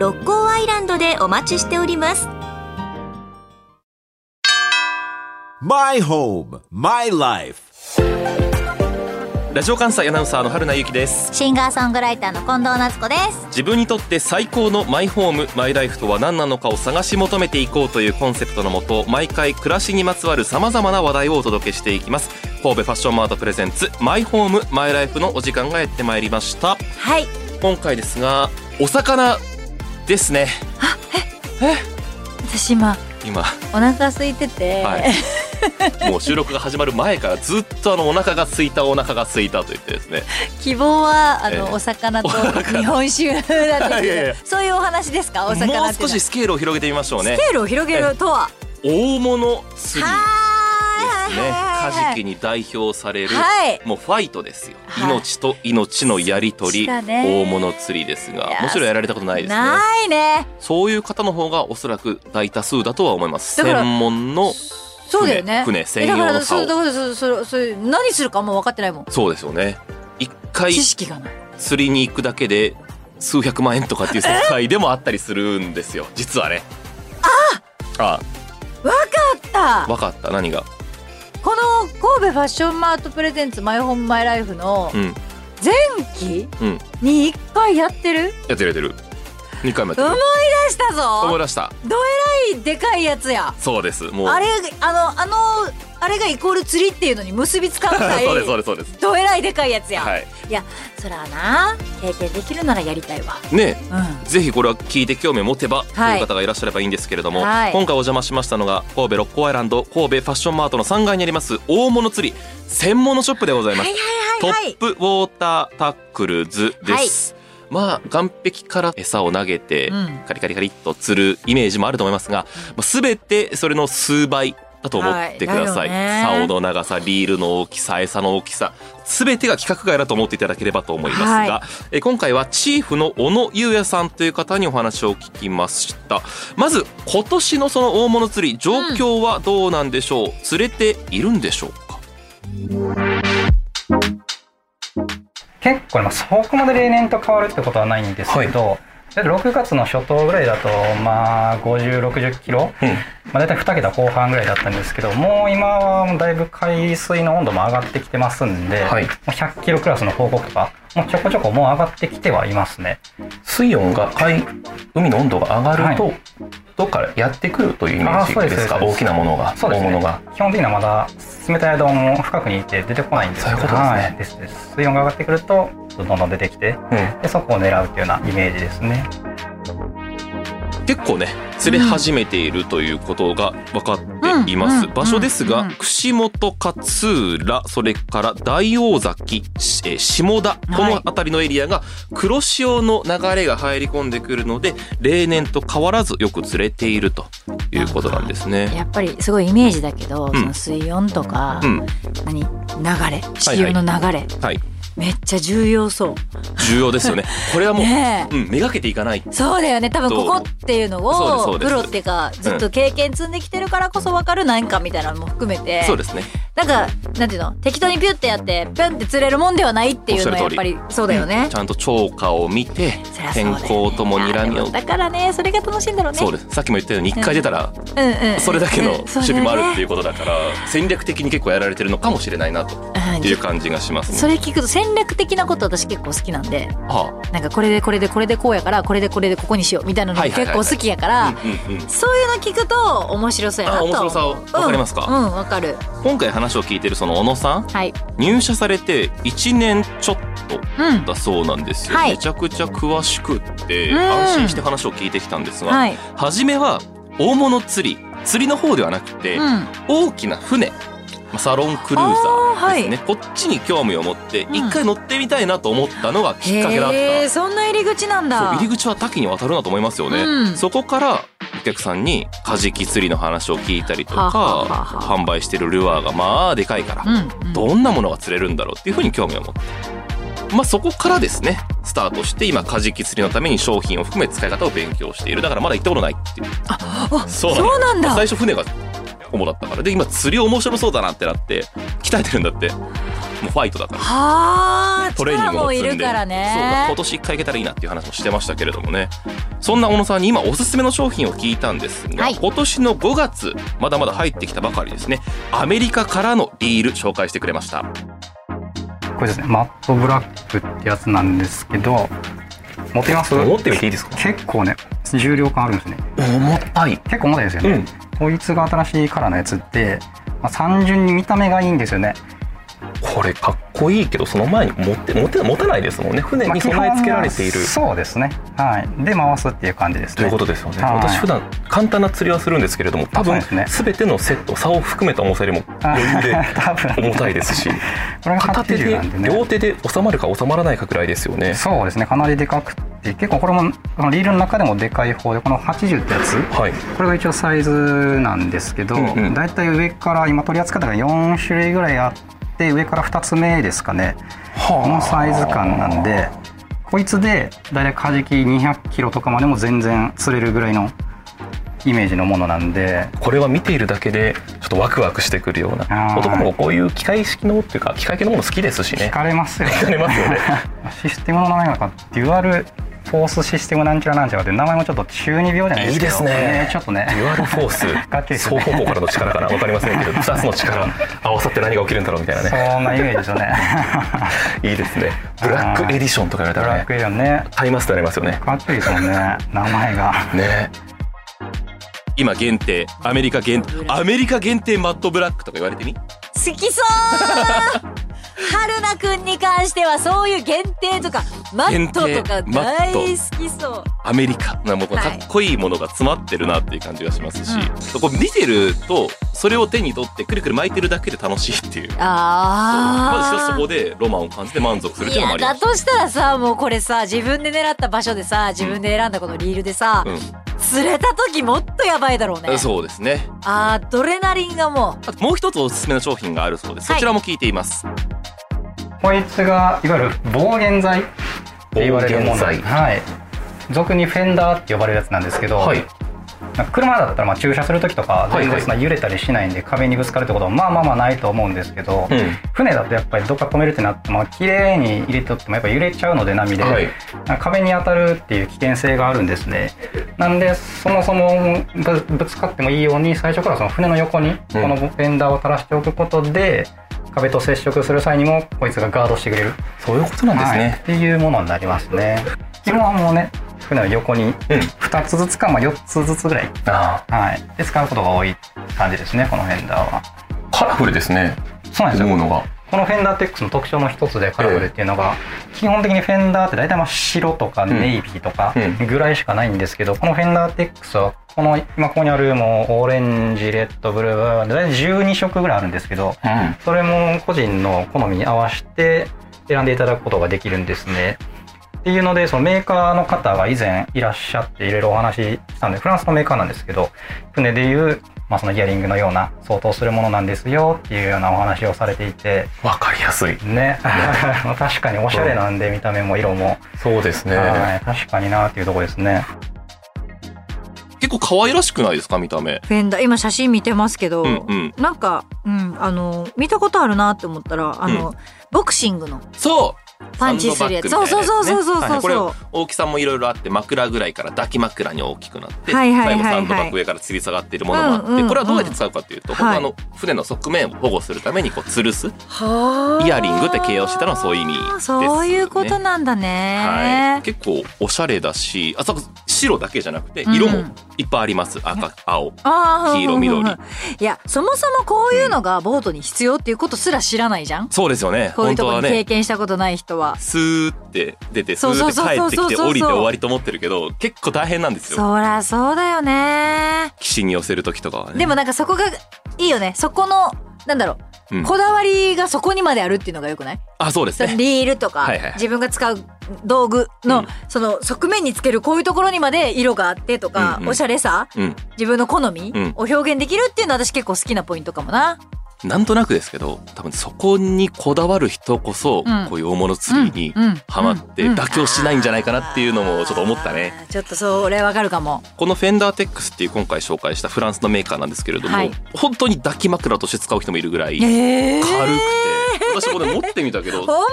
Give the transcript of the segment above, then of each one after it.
六甲アイランドでお待ちしております。My home, my life. ラジオ関西アナウンサーの春名由紀です。シンガーソングライターの近藤夏子です。自分にとって最高のマイホームマイライフとは何なのかを探し求めていこうというコンセプトのもと毎回暮らしにまつわるさまざまな話題をお届けしていきます。神戸ファッションマートプレゼンツマイホームマイライフのお時間がやってまいりました。はい。今回ですがお魚ですね。私今今。お腹空いてて、はい。もう収録が始まる前からずっとあのお腹が空いたお腹が空いたと言ってですね。希望はあの、ええ。お魚と日本酒なんですけそういうお話ですか？お魚もう少しスケールを広げてみましょうね。スケールを広げるとは？大物釣りねカジキに代表される、はい。もうファイトですよ、はい。命と命のやり取り、大物釣りですがもちろんやられたことないですね。ないね。そういう方の方がおそらく大多数だとは思います。専門のそうだよね。船船専用の竿。そうだからそうそうそう何するかあんま分かってないもん。そうですよね。一回知識がない。釣りに行くだけで数百万円とかっていう 世界でもあったりするんですよ。実はね。あ！分かった。あ分かった。何が？神戸ファッションマートプレゼンツマイホームマイライフのうん。前期うんに一回やってる？やってるやってる。2回もやってる思い出したぞ。思い出した。どえらいでかいやつや。そうです。もう。あれあのあのあれがイコール釣りっていうのに結びつかんない そうですそうですそうです。どえらいでかいやつや、はい。いやそらな経験できるならやりたいわ。ねうん。ぜひこれは聞いて興味を持てばとはい。いう方がいらっしゃればいいんですけれども、はい。今回お邪魔しましたのが神戸六甲アイランド神戸ファッションマートの3階にあります大物釣り専門のショップでございます、はいはいはいはい。トップウォータータックルズです、まあ岸壁から餌を投げてうん。カリカリカリっと釣るイメージもあると思いますが、まあ、全てそれの数倍だと思ってください、はい。竿の長さリールの大きさ餌の大きさ全てが規格外だと思っていただければと思いますが、はえ今回はチーフの小野優也さんという方にお話を聞きましたまず今年のその大物釣り状況はどうなんでしょう、釣れているんでしょうか？結構、まあ、そこまで例年と変わるってことはないんですけど、だいたい6月の初頭ぐらいだと、まあ、50、60キロ、うんまあ、大体2桁後半ぐらいだったんですけど、もう今はだいぶ海水の温度も上がってきてますんで、はいもう100キロクラスの報告とか、もうちょこちょこもう上がってきてはいますね。水温が海海の温度が上がると、はどっからやってくるというイメージですか？大きなものがね。大物が。基本的にはまだ冷たい間も深くにいて出てこないんですけど。そういうことですね。はい。ですです。水温が上がってくるとどんどん出てきてうん。でそこを狙うっていうようなイメージですね結構ね釣れ始めているということが分かっています、うんうん場所ですが、うん串本勝浦それから大王崎しえー下田この辺りのエリアが黒潮の流れが入り込んでくるので例年と変わらずよく釣れているということなんですね。やっぱりすごいイメージだけど、ん。その水温とか、うん、何流れ潮の流れ、はいめっちゃ重要そう。重要ですよね。これはもう、うん、めがけていかない。そうだよね。多分ここっていうのをプロっていうかずっと経験積んできてるからこそ分かる何かみたいなのも含めて。そうですね。なんかなんていうの？適当にピュッてやってピュンって釣れるもんではないっていうのはやっぱりそうだよね。ち。ゃんと超過を見て天候とも睨みを。だからねそれが楽しいんだろうね。そうです。さっきも言ったように一回出たらそれだけのうん守備もあるっていうことだから戦略的に結構やられてるのかもしれないなとうん。いう感じがしますね。それ聞くと戦略的なこと私結構好きなんではなんかこれでこれでこれでこうやからこれでこれでここにしようみたいなの結構好きやから、あ、うんうんうん、そういうの聞くと面白そうやなと。あ面白さをわかりますか？うんうんわかる。今回話を聞いてるその小野さんはい。入社されて1年ちょっとうん。だそうなんですよ、はい。めちゃくちゃ詳しくってうん。安心して話を聞いてきたんですが、はい。初めは大物釣り釣りの方ではなくて、うん。大きな船まあサロンクルーザーですね、はい。こっちに興味を持ってん。一回乗ってみたいなと思ったのがきっかけだった、へーそんな入り口なんだ。入り口は多岐にわたるなと思いますよね、うん。そこからお客さんにカジキ釣りの話を聞いたりとか販売してるルアーがまあでかいから、うんうん。どんなものが釣れるんだろうっていうふうに興味を持って。まあそこからですねスタートして今カジキ釣りのために商品を含め使い方を勉強している。だからまだ行ったことないっていう。あそうそうなんだ。最初船が主だったから。で今釣り面白そうだなってなって鍛えてるんだって。もうファイトだから。はあトレーニング力も積んで。るからそう今年一回行けたらいいなっていう話もしてましたけれどもね。そんな小野さんに今おすすめの商品を聞いたんですが、はい。今年の5月まだまだ入ってきたばかりですね。アメリカからのリール紹介してくれました。これですねマットブラックってやつなんですけど持ってみます？持ってみていいですか？結構ね重量感あるんですね。重たい。結構重たいですよね、うんこいつが新しいカラーのやつって、まあ、単純に見た目がいいんですよね。これかっこいいけどその前に持って持って持たないですもんね。船まあに備え付けられている。そうですね。はい。で回すっていう感じですね。ということですよね、はい。私普段簡単な釣りはするんですけれども多分す全てのセット竿を含めた重さよりも余裕で 重たいですしこれが80片手で両手で収まるか収まらないかくらいですよね。そうですね。かなりでかくて結構これもこのリールの中でもでかい方でこの80ってやつ。はい。これが一応サイズなんですけど、うんうん。だいたい上から今取り扱ったのが4種類ぐらいあって上から2つ目ですかね。このサイズ感なんでこいつでだいたいカジキ200キロとかまでも全然釣れるぐらいのイメージのものなんで。これは見ているだけでちょっとワクワクしてくるような。男の子こういう機械式のっていうか機械系のもの好きですし惹かれますよ惹かれますよね。システムの名前がデュアルフォースシステムなんちゃらなんちゃらって名前もちょっと中二病じゃないですけど。いいですね。ちょっとね。デュアルフォース。ね。双方向からの力かな？わかりませんけど 2つの力。合わさって何が起きるんだろうみたいなね。そんなイメージですよね。いいですね。ブラックエディションとか言われたらね。ブラックエディションね買いますってなりますよね。かっこいいですもんね。名前が。ね。今限定。アメリカ限アメリカ限定マットブラックとか言われてみ？好きそう。春菜くんに関してはそういう限定とかマットとか大ト好きそう。アメリカなもうかっこいいものが詰まってるなっていう感じがしますし、そこ見てるとそれを手に取ってくるくる巻いてるだけで楽しいっていう。あまずそこでロマンを感じて満足するっていうのもあります。いやだとしたらさもうこれさ自分で狙った場所でさ自分で選んだこのリールでさ、釣れた時もっとやばいだろうね。うん、そうですね。あードレナリンがもう。あともう一つおすすめの商品があるそうです。そちらも聞いています、こいつがいわゆる防減剤って言われるものはい。俗にフェンダーって呼ばれるやつなんですけど、はい。車だったらまあ駐車する時とかはい全然そんな揺れたりしないんで壁にぶつかるってことはまあまあまあないと思うんですけど、うん。船だとやっぱりどっか止めるってなっても綺麗に入れておってもやっぱ揺れちゃうので波で、はい。壁に当たるっていう危険性があるんですね。なんでそもそもぶぶつかってもいいように最初からその船の横にこのフェンダーを垂らしておくことで、壁と接触する際にもこいつがガードしてくれる。そういうことなんですはい、ねっ、ていうものになりますね。基本はもうね船の横にうん。2つずつか、まあ、4つずつぐらい、あはい、で使うことが多い感じですねこのフェンダーは。ーカラフルですね。そうなんですよ。このフェンダーテックスの特徴の一つでカラフルっていうのが、基本的にフェンダーって大体まあ白とかネイビーとかうん。ぐらいしかないんですけど、このフェンダーテックスはこの今ここにあるもうオレンジレッドブルー大体12色ぐらいあるんですけどうん。それも個人の好みに合わせて選んでいただくことができるんですね。っていうのでそのメーカーの方が以前いらっしゃっていろいろお話ししたんでフランスのメーカーなんですけど船でいう、まあ、そのイヤリングのような相当するものなんですよっていうようなお話をされていて。わかりやすい。ね。確かにおしゃれなんで見た目も色も、そうですね。はい。確かになっていうところですね。結構可愛らしくないですか見た目。フェンダー今写真見てますけど、うんうん。なんか、うん、あの見たことあるなって思ったらあの、ボクシングの。そうパンチするやつ。そうそうそうそうそうこれ大きさもいろいろあって枕ぐらいから抱き枕に大きくなって最後サンドバッグ上から吊り下がっているものもあって、これはどうやって使うかというと、あの船の側面を保護するためにこう吊るす、はあ。イヤリングって形容してたのはそういう意味ですそういうことなんだね、はい、結構おしゃれだしあそう白だけじゃなくてうん。色もいっぱいあります、赤青黄色緑。いやそもそもこういうのがボートに必要っていうことすら知らないじゃん。そうですよね。こういうところに経験したことない人は。スーって出てスーって帰ってきて降りて終わりと思ってるけど結構大変なんですよ。そらそうだよね。岸に寄せる時とかはね。でもなんかそこがいいよね。そこのなんだろう。うん。こだわりがそこにまであるっていうのがよくない？あそうですね。リールとか、はいはい自分が使う道具の、うん。その側面につけるこういうところにまで色があってとか、うんうん。おしゃれさうん。自分の好みうん。を表現できるっていうのは私結構好きなポイントかもな。なんとなくですけど多分そこにこだわる人こそ、うん。こういう大物釣りにうん。うん。ハマってうん。妥協しないんじゃないかなっていうのもちょっと思ったね。ちょっとそれわかるかも。このフェンダーテックスっていう今回紹介したフランスのメーカーなんですけれども、はい。本当に抱き枕として使う人もいるぐらい軽くえてー、私もね持ってみたけど ほんま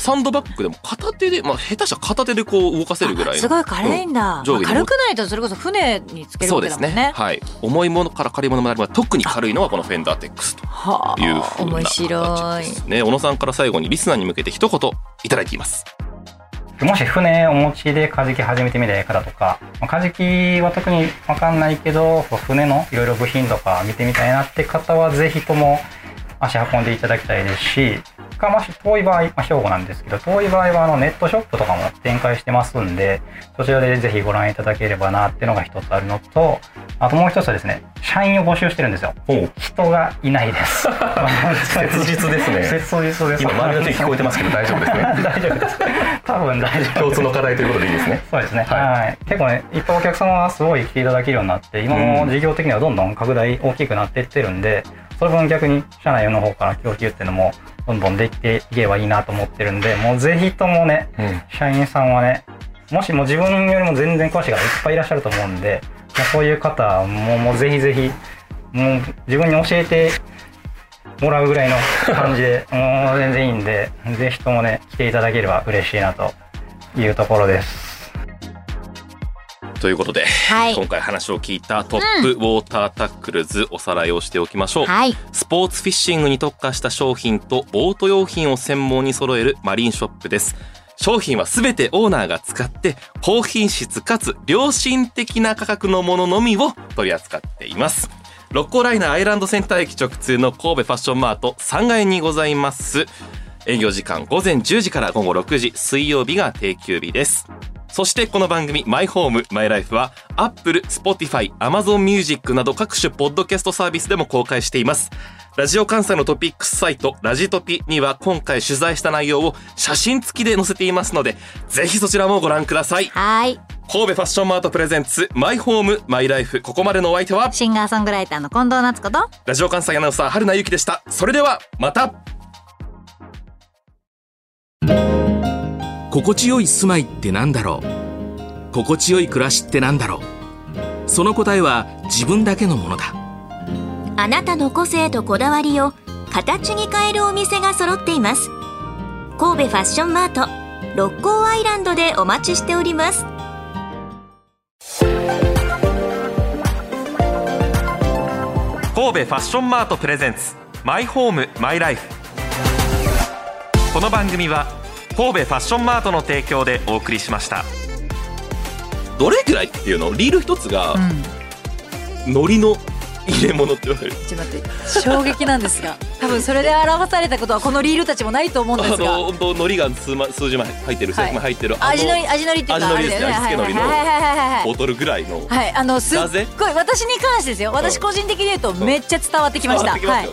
サンドバッグでも片手でまあ下手したら片手でこう動かせるぐらいのすごい軽いんだ、うん軽くないとそれこそ船につけるそうですねわけだもんね。はい。重いものから軽いものまで特に軽いのはこのフェンダーテックスとはあいうふうな面白い形ですね。小野さんから最後にリスナーに向けて一言いただいています。もし船をお持ちでカジキ始めてみたい方とか、まあカジキは特にわかんないけど、船のいろいろ部品とか見てみたいなって方は、ぜひとも足運んでいただきたいですし、かもし遠い場合、まあ、兵庫なんですけど、遠い場合はあのネットショップとかも展開してますんで、そちらでぜひご覧いただければなっていうのが一つあるのと、あともう一つはですね、社員を募集してるんですよ。人がいないです。切実ですね切実です。今周りの手聞こえてますけど大丈夫ですね 大丈夫です。多分大丈夫。共通の課題ということでいいですねそうですね。はいはい。結構ね、いっぱいお客様がすごい来ていただけるようになって、今も事業的にはどんどん拡大大きくなっていってるんで、その分逆に社内の方から供給っていうのもどんどんできていけばいいなと思ってるんで、もうぜひともね、うん社員さんはね、もしも自分よりも全然詳しい方いっぱいいらっしゃると思うんで、もうそういう方はもうもうぜひぜひ、もう自分に教えてもらうぐらいの感じで、もう全然いいんで、ぜひともね、来ていただければ嬉しいなというところです。ということで、はい今回話を聞いたトップウォータータックルズおさらいをしておきましょう、はい。スポーツフィッシングに特化した商品とボート用品を専門に揃えるマリンショップです。商品はすべてオーナーが使って高品質かつ良心的な価格のもののみを取り扱っています。六甲ライナーアイランドセンター駅直通の神戸ファッションマート3階にございます。営業時間午前10時から午後6時、水曜日が定休日です。そしてこの番組マイホームマイライフは Apple、Spotify、Amazon Music など各種ポッドキャストサービスでも公開しています。ラジオ関西のトピックスサイトラジトピには今回取材した内容を写真付きで載せていますのでぜひそちらもご覧ください。はい。神戸ファッションマートプレゼンツマイホームマイライフここまでのお相手はシンガーソングライターの近藤夏子とラジオ関西アナウンサー春名由紀でした。それではまた心地よい住まいってなんだろう？心地よい暮らしってなんだろう？その答えは自分だけのものだ。あなたの個性とこだわりを形に変えるお店が揃っています。神戸ファッションマート六甲アイランドでお待ちしております。神戸ファッションマートプレゼンツマイホームマイライフ。この番組は神戸ファッションマートの提供でお送りしました。どれぐらいっていうの？リール一つがうん。海苔の入れ物って言われる。ちょっと待って。衝撃なんですが多分それで表されたことはこのリールたちもないと思うんあですが。の本当海苔が数枚数十枚入ってる数はい。入ってる、あの味のり味のりっていうか味のりですねあれだよ味付け海苔のはいはいはいはいはい。ボトルぐらいのはい。あのすっごい私に関してですよ。私個人的に言うとめっちゃ伝わってきました。はい